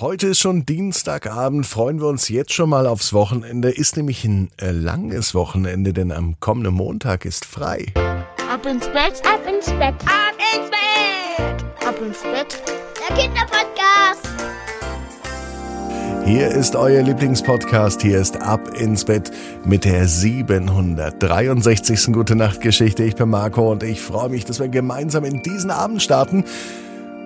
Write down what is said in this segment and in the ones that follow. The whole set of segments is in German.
Heute ist schon Dienstagabend, freuen wir uns jetzt schon mal aufs Wochenende. Ist nämlich ein äh, langes Wochenende, denn am kommenden Montag ist frei. Ab ins Bett, ab ins Bett, ab ins Bett, ab ins Bett. Der Kinderpodcast. Hier ist euer Lieblingspodcast. Hier ist Ab ins Bett mit der 763. Gute Nacht Geschichte. Ich bin Marco und ich freue mich, dass wir gemeinsam in diesen Abend starten.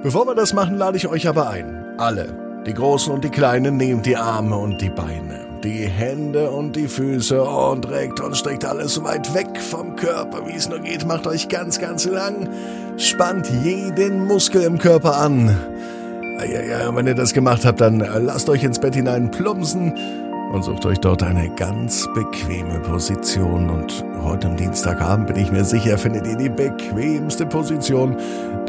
Bevor wir das machen, lade ich euch aber ein. Alle die Großen und die Kleinen nehmt die Arme und die Beine, die Hände und die Füße und reckt und streckt alles so weit weg vom Körper, wie es nur geht. Macht euch ganz, ganz lang. Spannt jeden Muskel im Körper an. Ja, ja, wenn ihr das gemacht habt, dann lasst euch ins Bett hinein plumpsen und sucht euch dort eine ganz bequeme Position. Und heute am Dienstagabend bin ich mir sicher, findet ihr die bequemste Position,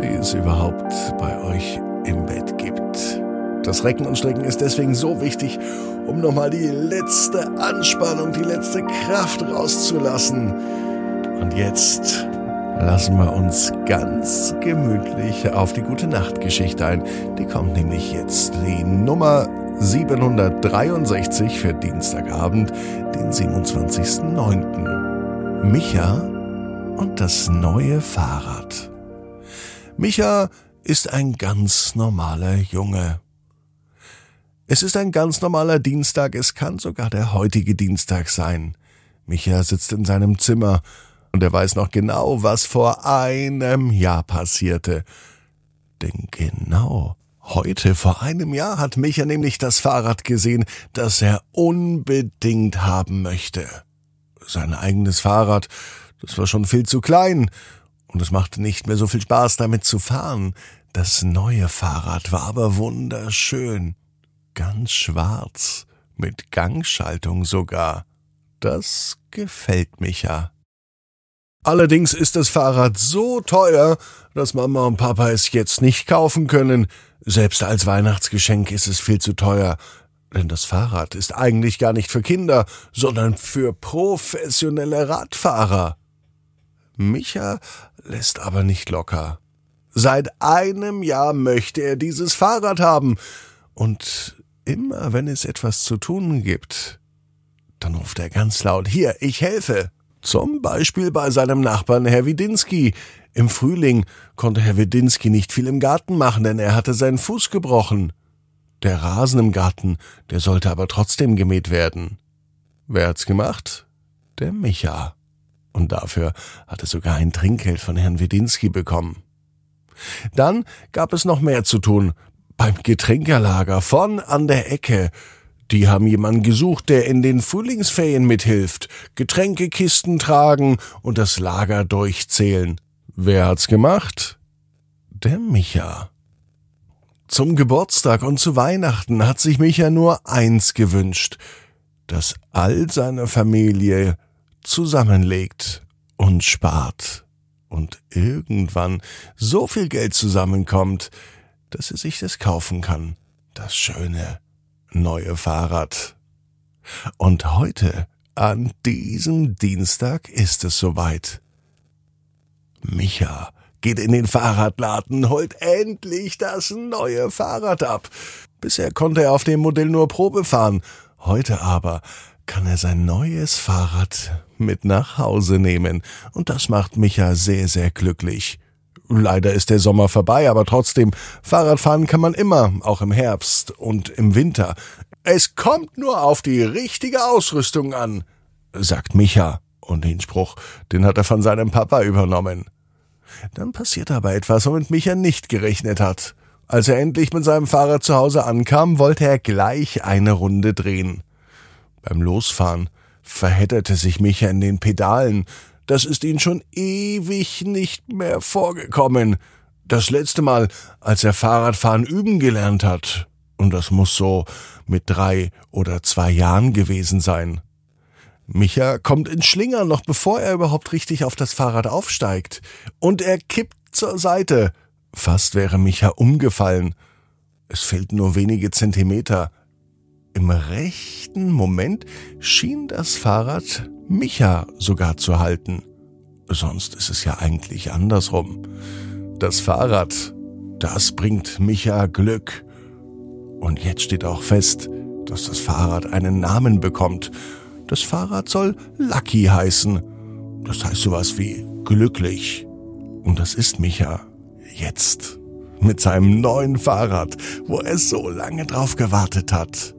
die es überhaupt bei euch im Bett gibt. Das Recken und Strecken ist deswegen so wichtig, um nochmal die letzte Anspannung, die letzte Kraft rauszulassen. Und jetzt lassen wir uns ganz gemütlich auf die gute Nachtgeschichte ein. Die kommt nämlich jetzt. Die Nummer 763 für Dienstagabend, den 27.09. Micha und das neue Fahrrad. Micha ist ein ganz normaler Junge. Es ist ein ganz normaler Dienstag, es kann sogar der heutige Dienstag sein. Micha sitzt in seinem Zimmer und er weiß noch genau, was vor einem Jahr passierte. Denn genau heute vor einem Jahr hat Micha nämlich das Fahrrad gesehen, das er unbedingt haben möchte. Sein eigenes Fahrrad, das war schon viel zu klein und es machte nicht mehr so viel Spaß damit zu fahren. Das neue Fahrrad war aber wunderschön ganz schwarz, mit Gangschaltung sogar. Das gefällt mich ja. Allerdings ist das Fahrrad so teuer, dass Mama und Papa es jetzt nicht kaufen können. Selbst als Weihnachtsgeschenk ist es viel zu teuer. Denn das Fahrrad ist eigentlich gar nicht für Kinder, sondern für professionelle Radfahrer. Micha lässt aber nicht locker. Seit einem Jahr möchte er dieses Fahrrad haben. Und Immer wenn es etwas zu tun gibt, dann ruft er ganz laut, hier, ich helfe. Zum Beispiel bei seinem Nachbarn Herr Widinski. Im Frühling konnte Herr Widinski nicht viel im Garten machen, denn er hatte seinen Fuß gebrochen. Der Rasen im Garten, der sollte aber trotzdem gemäht werden. Wer hat's gemacht? Der Micha. Und dafür hat er sogar ein Trinkgeld von Herrn Widinski bekommen. Dann gab es noch mehr zu tun beim Getränkerlager von an der Ecke. Die haben jemanden gesucht, der in den Frühlingsferien mithilft, Getränkekisten tragen und das Lager durchzählen. Wer hat's gemacht? Der Micha. Zum Geburtstag und zu Weihnachten hat sich Micha nur eins gewünscht, dass all seine Familie zusammenlegt und spart und irgendwann so viel Geld zusammenkommt, dass er sich das kaufen kann. Das schöne neue Fahrrad. Und heute, an diesem Dienstag, ist es soweit. Micha geht in den Fahrradladen, holt endlich das neue Fahrrad ab. Bisher konnte er auf dem Modell nur Probe fahren. Heute aber kann er sein neues Fahrrad mit nach Hause nehmen. Und das macht Micha sehr, sehr glücklich. Leider ist der Sommer vorbei, aber trotzdem, Fahrradfahren kann man immer, auch im Herbst und im Winter. Es kommt nur auf die richtige Ausrüstung an, sagt Micha. Und den Spruch, den hat er von seinem Papa übernommen. Dann passiert aber etwas, womit Micha nicht gerechnet hat. Als er endlich mit seinem Fahrrad zu Hause ankam, wollte er gleich eine Runde drehen. Beim Losfahren verhedderte sich Micha in den Pedalen, das ist Ihnen schon ewig nicht mehr vorgekommen. Das letzte Mal, als er Fahrradfahren üben gelernt hat. Und das muss so mit drei oder zwei Jahren gewesen sein. Micha kommt in Schlinger noch bevor er überhaupt richtig auf das Fahrrad aufsteigt. Und er kippt zur Seite. Fast wäre Micha umgefallen. Es fehlt nur wenige Zentimeter. Im rechten Moment schien das Fahrrad Micha sogar zu halten. Sonst ist es ja eigentlich andersrum. Das Fahrrad, das bringt Micha Glück. Und jetzt steht auch fest, dass das Fahrrad einen Namen bekommt. Das Fahrrad soll Lucky heißen. Das heißt sowas wie glücklich. Und das ist Micha jetzt mit seinem neuen Fahrrad, wo er so lange drauf gewartet hat.